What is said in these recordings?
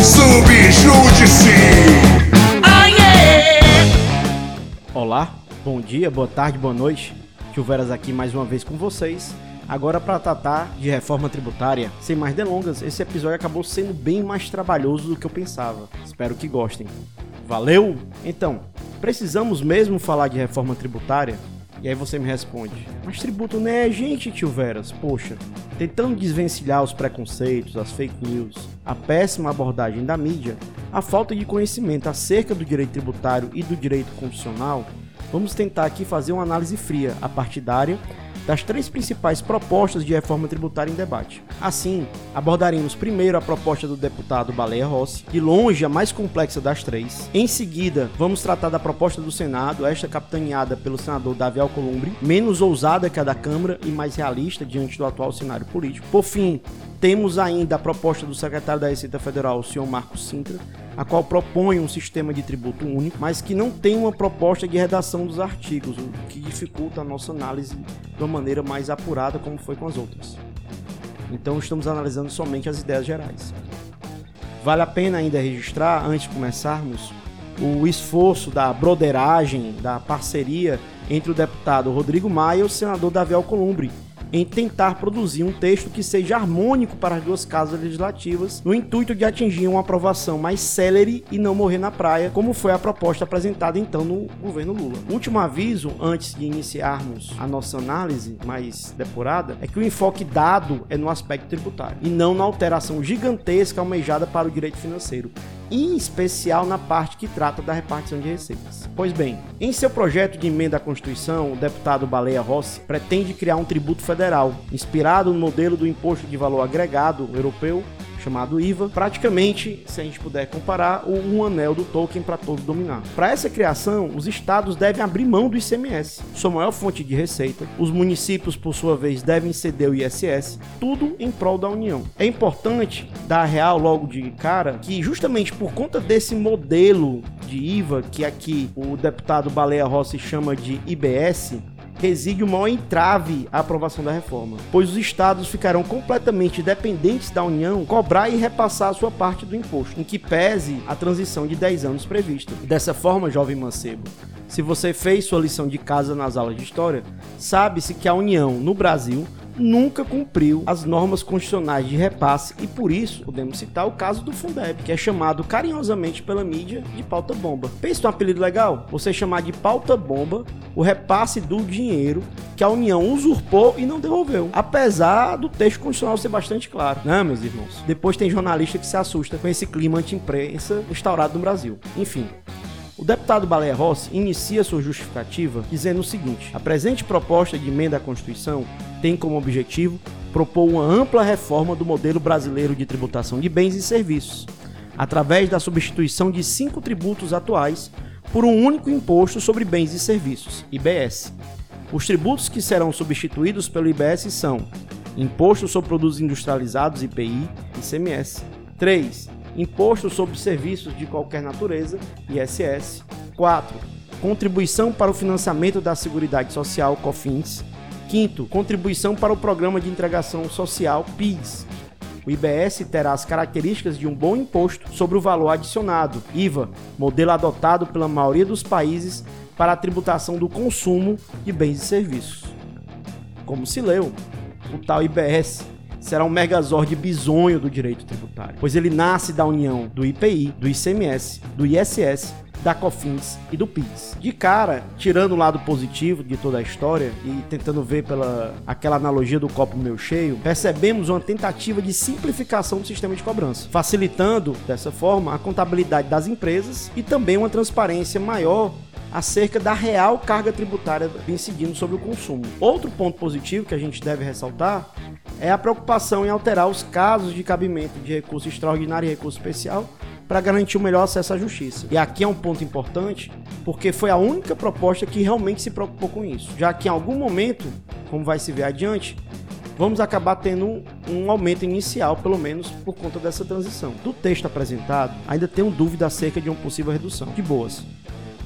Subjúdice! Olá, bom dia, boa tarde, boa noite. Tio Veras aqui mais uma vez com vocês. Agora para tratar de reforma tributária. Sem mais delongas, esse episódio acabou sendo bem mais trabalhoso do que eu pensava. Espero que gostem. Valeu? Então, precisamos mesmo falar de reforma tributária? E aí você me responde: Mas tributo não é gente, tio Veras. Poxa, tentando desvencilhar os preconceitos, as fake news, a péssima abordagem da mídia, a falta de conhecimento acerca do direito tributário e do direito constitucional, vamos tentar aqui fazer uma análise fria, a partidária das três principais propostas de reforma tributária em debate. Assim, abordaremos primeiro a proposta do deputado Baleia Rossi, de longe a mais complexa das três. Em seguida, vamos tratar da proposta do Senado, esta capitaneada pelo senador Davi Alcolumbre, menos ousada que a da Câmara e mais realista diante do atual cenário político. Por fim, temos ainda a proposta do secretário da Receita Federal, o senhor Marcos Sintra, a qual propõe um sistema de tributo único, mas que não tem uma proposta de redação dos artigos, o que dificulta a nossa análise de uma maneira mais apurada, como foi com as outras. Então estamos analisando somente as ideias gerais. Vale a pena ainda registrar, antes de começarmos, o esforço da broderagem, da parceria entre o deputado Rodrigo Maia e o senador Davi Alcolumbre, em tentar produzir um texto que seja harmônico para as duas casas legislativas, no intuito de atingir uma aprovação mais célere e não morrer na praia, como foi a proposta apresentada então no governo Lula. Último aviso, antes de iniciarmos a nossa análise mais depurada, é que o enfoque dado é no aspecto tributário e não na alteração gigantesca almejada para o direito financeiro, em especial na parte que trata da repartição de receitas. Pois bem, em seu projeto de emenda à Constituição, o deputado Baleia Rossi pretende criar um tributo federal, inspirado no modelo do Imposto de Valor Agregado europeu, chamado IVA, praticamente, se a gente puder comparar, o um anel do Tolkien para todos dominar. Para essa criação, os estados devem abrir mão do ICMS, sua maior fonte de receita. Os municípios, por sua vez, devem ceder o ISS, tudo em prol da União. É importante dar real logo de cara que justamente por conta desse modelo de IVA que aqui o deputado Baleia Rossi chama de IBS, reside o maior entrave à aprovação da reforma, pois os estados ficarão completamente dependentes da União cobrar e repassar a sua parte do imposto, em que pese a transição de 10 anos prevista. Dessa forma, jovem mancebo, se você fez sua lição de casa nas aulas de história, sabe-se que a União no Brasil nunca cumpriu as normas constitucionais de repasse e por isso podemos citar o caso do Fundeb, que é chamado carinhosamente pela mídia de pauta bomba. Pensa um apelido legal? Você chamar de pauta bomba o repasse do dinheiro que a União usurpou e não devolveu, apesar do texto constitucional ser bastante claro, né, meus irmãos? Depois tem jornalista que se assusta com esse clima anti-imprensa instaurado no Brasil. Enfim, o deputado Baleia Rossi inicia sua justificativa dizendo o seguinte: a presente proposta de emenda à Constituição tem como objetivo propor uma ampla reforma do modelo brasileiro de tributação de bens e serviços, através da substituição de cinco tributos atuais por um único imposto sobre bens e serviços, IBS. Os tributos que serão substituídos pelo IBS são Imposto sobre Produtos Industrializados, IPI, ICMS. 3. Imposto sobre Serviços de Qualquer Natureza, ISS. 4. Contribuição para o Financiamento da Seguridade Social, COFINS. Quinto, contribuição para o Programa de Integração Social, PIS. O IBS terá as características de um bom imposto sobre o valor adicionado, IVA, modelo adotado pela maioria dos países para a tributação do consumo de bens e serviços. Como se leu, o tal IBS será um megazord bizonho do direito tributário, pois ele nasce da união do IPI, do ICMS, do ISS da Cofins e do PIS. De cara, tirando o lado positivo de toda a história e tentando ver pela aquela analogia do copo meio cheio, percebemos uma tentativa de simplificação do sistema de cobrança, facilitando dessa forma a contabilidade das empresas e também uma transparência maior acerca da real carga tributária incidindo sobre o consumo. Outro ponto positivo que a gente deve ressaltar é a preocupação em alterar os casos de cabimento de recurso extraordinário e recurso especial para garantir o melhor acesso à justiça. E aqui é um ponto importante, porque foi a única proposta que realmente se preocupou com isso, já que em algum momento, como vai se ver adiante, vamos acabar tendo um, um, aumento inicial, pelo menos por conta dessa transição. Do texto apresentado, ainda tenho dúvida acerca de uma possível redução. De boas.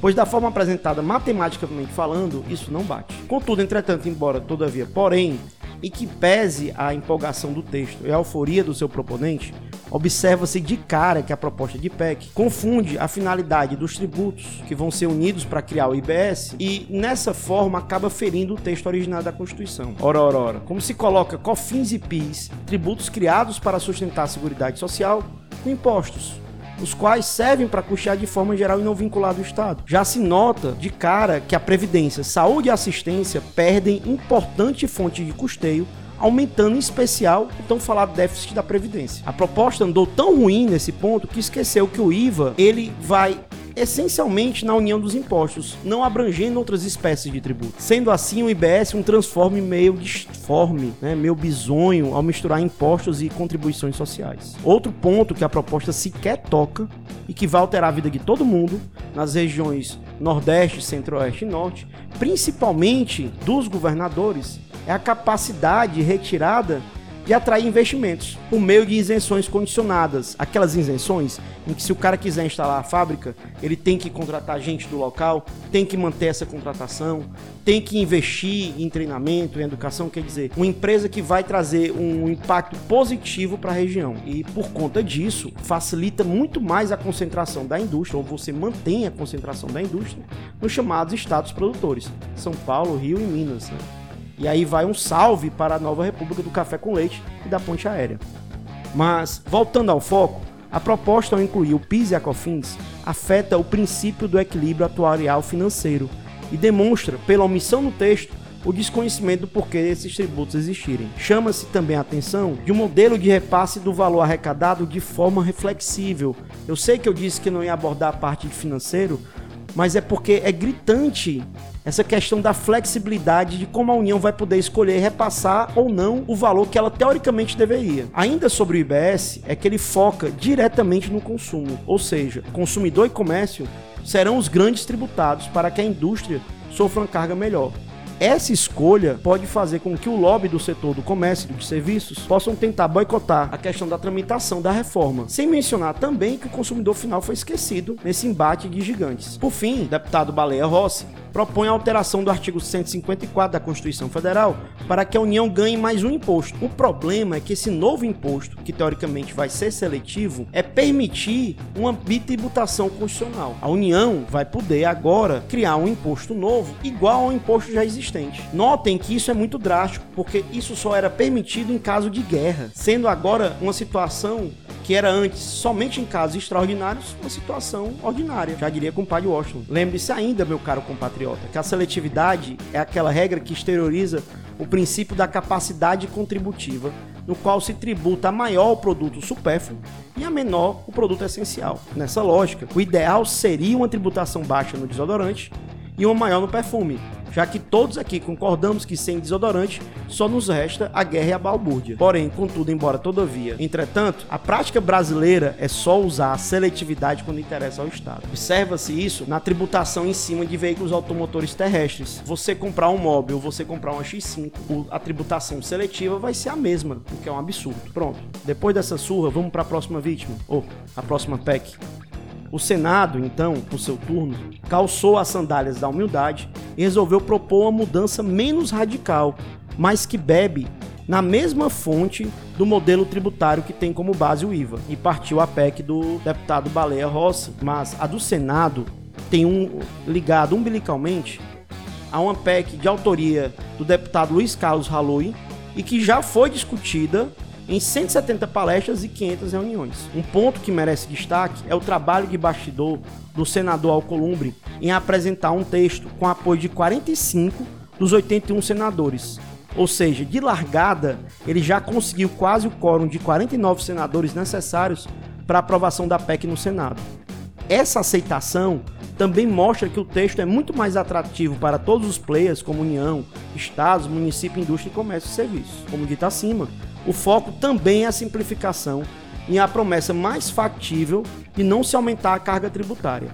pois da forma apresentada matematicamente falando, isso não bate. Contudo, entretanto, embora, todavia, porém, e que pese a empolgação do texto e a euforia do seu proponente, observa-se de cara que a proposta de PEC confunde a finalidade dos tributos que vão ser unidos para criar o IBS e, nessa forma, acaba ferindo o texto original da Constituição. Ora, ora, ora. Como se coloca COFINS e PIS, tributos criados para sustentar a Seguridade Social, com impostos os quais servem para custear de forma geral e não vinculado ao Estado. Já se nota de cara que a Previdência, saúde e assistência perdem importante fonte de custeio aumentando em especial o tão falado déficit da previdência. A proposta andou tão ruim nesse ponto que esqueceu que o IVA ele vai essencialmente na união dos impostos, não abrangendo outras espécies de tributo. Sendo assim, o IBS um transforme meio disforme, né, meio bizonho ao misturar impostos e contribuições sociais. Outro ponto que a proposta sequer toca e que vai alterar a vida de todo mundo nas regiões Nordeste, Centro-Oeste e Norte, principalmente dos governadores, é a capacidade retirada de atrair investimentos por meio de isenções condicionadas. Aquelas isenções em que se o cara quiser instalar a fábrica, ele tem que contratar gente do local, tem que manter essa contratação, tem que investir em treinamento, em educação, quer dizer, uma empresa que vai trazer um impacto positivo para a região. E por conta disso, facilita muito mais a concentração da indústria, ou você mantém a concentração da indústria nos chamados estados produtores, São Paulo, Rio e Minas. Né? E aí vai um salve para a nova República do Café com Leite e da Ponte Aérea. Mas, voltando ao foco, a proposta ao incluir o PIS e a COFINS afeta o princípio do equilíbrio atuarial financeiro e demonstra, pela omissão no texto, o desconhecimento do porquê esses tributos existirem. Chama-se também a atenção de um modelo de repasse do valor arrecadado de forma reflexível. Eu sei que eu disse que não ia abordar a parte de financeiro, mas é porque é gritante essa questão da flexibilidade de como a União vai poder escolher repassar ou não o valor que ela teoricamente deveria. Ainda sobre o IBS, é que ele foca diretamente no consumo, ou seja, consumidor e comércio serão os grandes tributados para que a indústria sofra uma carga melhor. Essa escolha pode fazer com que o lobby do setor do comércio e de serviços possam tentar boicotar a questão da tramitação da reforma, sem mencionar também que o consumidor final foi esquecido nesse embate de gigantes. Por fim, deputado Baleia Rossi propõe a alteração do artigo 154 da Constituição Federal para que a União ganhe mais um imposto. O problema é que esse novo imposto, que teoricamente vai ser seletivo, é permitir uma bitributação constitucional. A União vai poder agora criar um imposto novo igual ao imposto já existente. Notem que isso é muito drástico, porque isso só era permitido em caso de guerra, sendo agora uma situação que era antes somente em casos extraordinários, uma situação ordinária. Já diria com o pai Washington. Lembre-se ainda, meu caro compatriota, que a seletividade é aquela regra que exterioriza o princípio da capacidade contributiva, no qual se tributa a maior o produto supérfluo e a menor o produto essencial. Nessa lógica, o ideal seria uma tributação baixa no desodorante e uma maior no perfume, já que todos aqui concordamos que sem desodorante só nos resta a guerra e a balbúrdia. Porém, contudo, embora todavia, entretanto, a prática brasileira é só usar a seletividade quando interessa ao Estado. Observa-se isso na tributação em cima de veículos automotores terrestres. Você comprar um móvel, você comprar uma X5, a tributação seletiva vai ser a mesma, o que é um absurdo. Pronto. Depois dessa surra, vamos para a próxima vítima, ou a próxima PEC. O Senado, então, por seu turno, calçou as sandálias da humildade e resolveu propor uma mudança menos radical, mas que bebe na mesma fonte do modelo tributário que tem como base o IVA. E partiu a PEC do deputado Baleia Rossi, mas a do Senado tem um ligado umbilicalmente a uma PEC de autoria do deputado Luiz Carlos Halui e que já foi discutida em 170 palestras e 500 reuniões. Um ponto que merece destaque é o trabalho de bastidor do senador Alcolumbre em apresentar um texto com apoio de 45 dos 81 senadores. Ou seja, de largada, ele já conseguiu quase o quórum de 49 senadores necessários para aprovação da PEC no Senado. Essa aceitação também mostra que o texto é muito mais atrativo para todos os players, como União, Estados, município, indústria, comércio e serviços. Como dito acima, o foco também é a simplificação e a promessa mais factível de não se aumentar a carga tributária.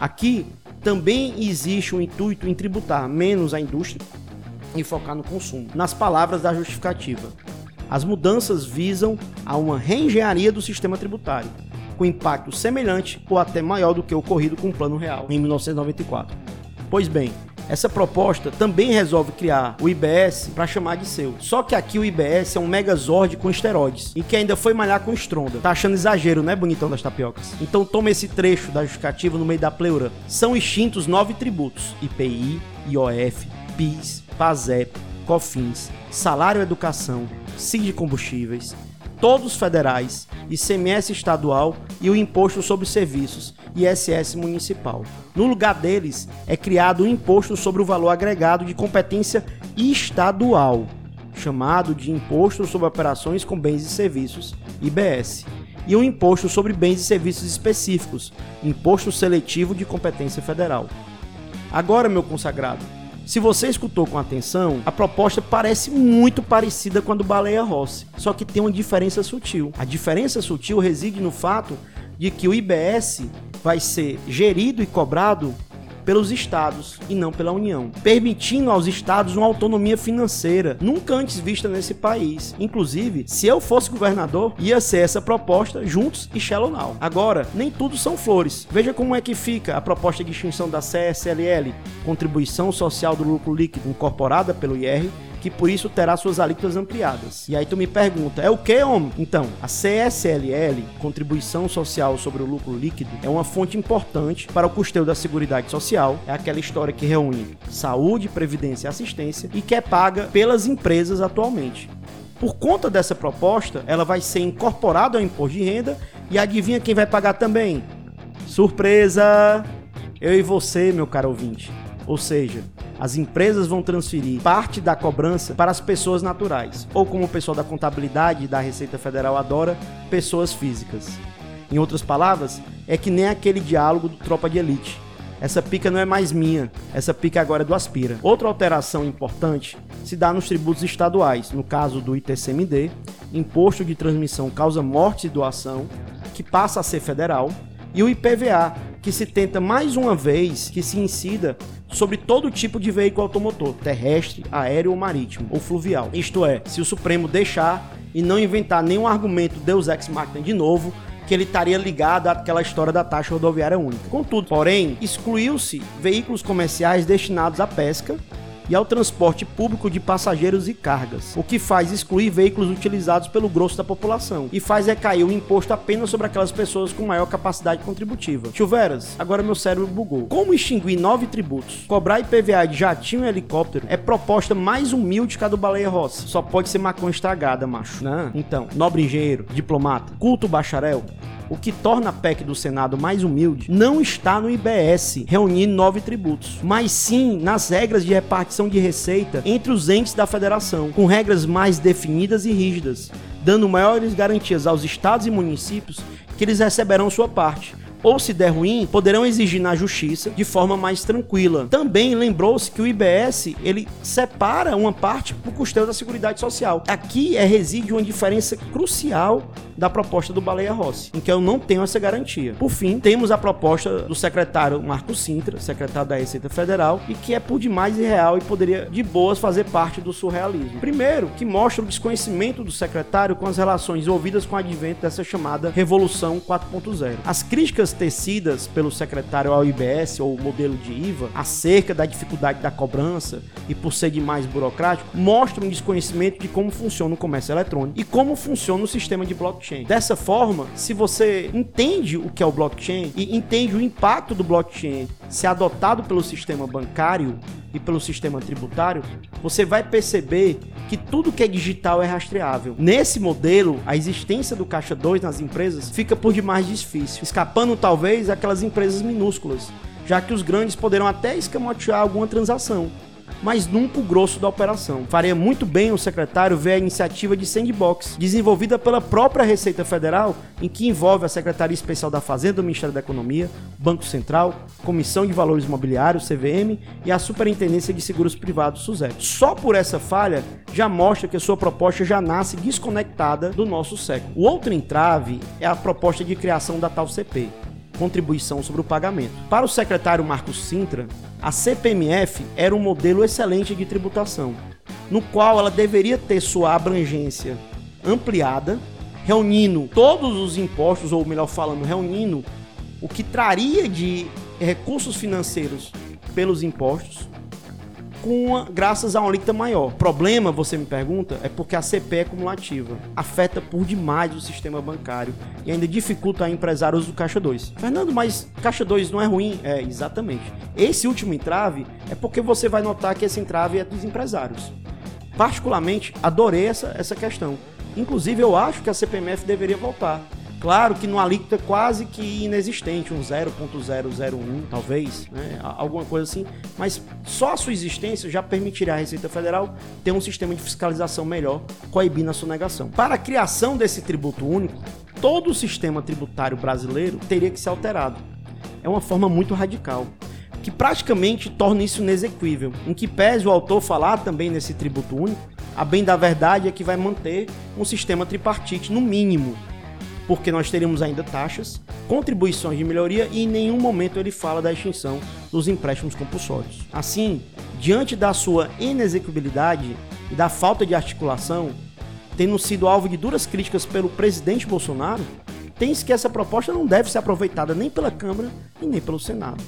Aqui também existe o um intuito em tributar menos a indústria e focar no consumo. Nas palavras da justificativa, as mudanças visam a uma reengenharia do sistema tributário, com impacto semelhante ou até maior do que o ocorrido com o Plano Real em 1994. Pois bem, essa proposta também resolve criar o IBS para chamar de seu. Só que aqui o IBS é um megazord com esteroides e que ainda foi malhar com estronda. Tá achando exagero, né, bonitão das tapiocas? Então toma esse trecho da justificativa no meio da pleura. São extintos nove tributos: IPI, IOF, PIS, PASEP, COFINS, Salário Educação, CID Combustíveis, todos federais, ICMS estadual e o Imposto sobre Serviços, ISS municipal. No lugar deles, é criado o Imposto sobre o Valor Agregado de competência estadual, chamado de Imposto sobre Operações com Bens e Serviços, IBS, e um Imposto sobre Bens e Serviços Específicos, Imposto Seletivo de Competência Federal. Agora, meu consagrado, se você escutou com atenção, a proposta parece muito parecida com a do Baleia Rossi, só que tem uma diferença sutil. A diferença sutil reside no fato de que o IBS vai ser gerido e cobrado pelos estados e não pela União, permitindo aos estados uma autonomia financeira nunca antes vista nesse país. Inclusive, se eu fosse governador, ia ser essa proposta juntos e Shallow Now. Agora, nem tudo são flores. Veja como é que fica a proposta de extinção da CSLL, contribuição social do lucro líquido incorporada pelo IR que por isso terá suas alíquotas ampliadas. E aí tu me pergunta, é o que, homem? Então, a CSLL, Contribuição Social sobre o Lucro Líquido, é uma fonte importante para o custeio da Seguridade Social. É aquela história que reúne saúde, previdência e assistência e que é paga pelas empresas atualmente. Por conta dessa proposta, ela vai ser incorporada ao imposto de renda e adivinha quem vai pagar também? Surpresa! Eu e você, meu caro ouvinte. Ou seja, as empresas vão transferir parte da cobrança para as pessoas naturais, ou como o pessoal da contabilidade e da Receita Federal adora, pessoas físicas. Em outras palavras, é que nem aquele diálogo do Tropa de Elite. Essa pica não é mais minha, essa pica agora é do Aspira. Outra alteração importante se dá nos tributos estaduais, no caso do ITCMD, Imposto de Transmissão Causa Morte e Doação, que passa a ser federal, e o IPVA, que se tenta mais uma vez que se incida sobre todo tipo de veículo automotor, terrestre, aéreo ou marítimo, ou fluvial. Isto é, se o Supremo deixar e não inventar nenhum argumento Deus Ex Machina de novo, que ele estaria ligado àquela história da taxa rodoviária única. Contudo, porém, excluiu-se veículos comerciais destinados à pesca e ao transporte público de passageiros e cargas, o que faz excluir veículos utilizados pelo grosso da população e faz recair o imposto apenas sobre aquelas pessoas com maior capacidade contributiva. Chuveras, agora meu cérebro bugou. Como extinguir nove tributos? Cobrar IPVA de jatinho e helicóptero é proposta mais humilde que a do Baleia Rossi. Só pode ser maconha estragada, macho. Não. Então, nobre engenheiro, diplomata, culto bacharel, o que torna a PEC do Senado mais humilde, não está no IBS, reunindo nove tributos, mas sim nas regras de repartição de receita entre os entes da federação, com regras mais definidas e rígidas, dando maiores garantias aos estados e municípios que eles receberão sua parte ou se der ruim, poderão exigir na justiça de forma mais tranquila. Também lembrou-se que o IBS ele separa uma parte para o custeio da Seguridade Social. Aqui é reside uma diferença crucial da proposta do Baleia Rossi, em que eu não tenho essa garantia. Por fim, temos a proposta do secretário Marco Sintra, secretário da Receita Federal, e que é por demais irreal e poderia de boas fazer parte do surrealismo. Primeiro, que mostra o desconhecimento do secretário com as relações envolvidas com o advento dessa chamada Revolução 4.0. As críticas críticas tecidas pelo secretário ao IBS ou modelo de IVA acerca da dificuldade da cobrança e por ser demais burocrático mostram um desconhecimento de como funciona o comércio eletrônico e como funciona o sistema de blockchain. Dessa forma, se você entende o que é o blockchain e entende o impacto do blockchain se adotado pelo sistema bancário e pelo sistema tributário, você vai perceber que tudo que é digital é rastreável. Nesse modelo, a existência do caixa 2 nas empresas fica por demais difícil, escapando talvez aquelas empresas minúsculas, já que os grandes poderão até escamotear alguma transação mas nunca o grosso da operação. Faria muito bem o secretário ver a iniciativa de Sandbox, desenvolvida pela própria Receita Federal, em que envolve a Secretaria Especial da Fazenda do Ministério da Economia, Banco Central, Comissão de Valores Imobiliários, CVM, e a Superintendência de Seguros Privados, SUSEP. Só por essa falha já mostra que a sua proposta já nasce desconectada do nosso século. O outro entrave é a proposta de criação da tal CP contribuição sobre o pagamento. Para o secretário Marcos Sintra, a CPMF era um modelo excelente de tributação, no qual ela deveria ter sua abrangência ampliada, reunindo todos os impostos, ou melhor falando, reunindo o que traria de recursos financeiros pelos impostos, com a, graças a uma alíquota maior. Problema, você me pergunta, é porque a CP é cumulativa. Afeta por demais o sistema bancário e ainda dificulta a empresários do Caixa 2. Fernando, mas Caixa 2 não é ruim? É, exatamente. Esse último entrave é porque você vai notar que esse entrave é dos empresários. Particularmente, adorei essa, essa questão. Inclusive, eu acho que a CPMF deveria voltar Claro que no alíquota quase que inexistente, um 0.001 talvez, né? alguma coisa assim, mas só a sua existência já permitiria à Receita Federal ter um sistema de fiscalização melhor, coibindo a sonegação. Para a criação desse tributo único, todo o sistema tributário brasileiro teria que ser alterado. É uma forma muito radical que praticamente torna isso inexequível. Em que pese o autor falar também nesse tributo único, a bem da verdade é que vai manter um sistema tripartite, no mínimo, porque nós teríamos ainda taxas, contribuições de melhoria e em nenhum momento ele fala da extinção dos empréstimos compulsórios. Assim, diante da sua inexecuibilidade e da falta de articulação, tendo sido alvo de duras críticas pelo presidente Bolsonaro, tem-se que essa proposta não deve ser aproveitada nem pela Câmara e nem pelo Senado.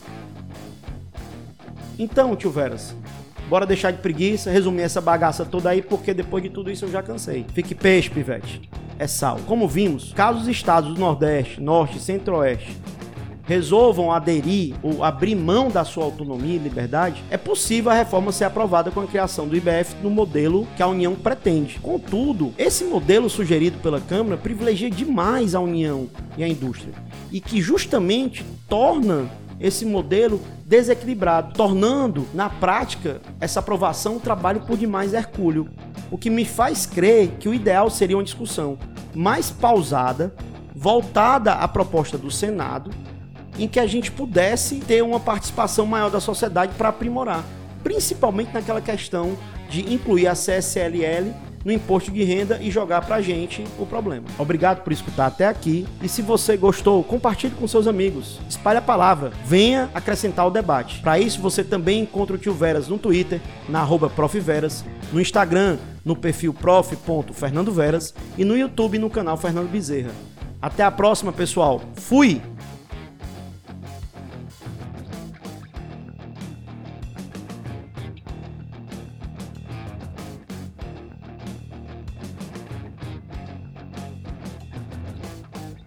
Então, tio Veras, bora deixar de preguiça, resumir essa bagaça toda aí, porque depois de tudo isso eu já cansei. Fique peixe, pivete é sal. Como vimos, caso os estados do Nordeste, Norte e Centro-Oeste resolvam aderir ou abrir mão da sua autonomia e liberdade, é possível a reforma ser aprovada com a criação do IBF no modelo que a União pretende. Contudo, esse modelo sugerido pela Câmara privilegia demais a União e a indústria e que justamente torna esse modelo desequilibrado, tornando na prática essa aprovação um trabalho por demais hercúleo, o que me faz crer que o ideal seria uma discussão mais pausada, voltada à proposta do Senado, em que a gente pudesse ter uma participação maior da sociedade para aprimorar, principalmente naquela questão de incluir a CSLL no imposto de renda e jogar pra gente o problema. Obrigado por escutar até aqui e se você gostou, compartilhe com seus amigos, espalhe a palavra, venha acrescentar o debate. Para isso você também encontra o Tio Veras no Twitter, na arroba profveras, no Instagram, no perfil prof.fernandoveras e no YouTube no canal Fernando Bezerra. Até a próxima, pessoal. Fui!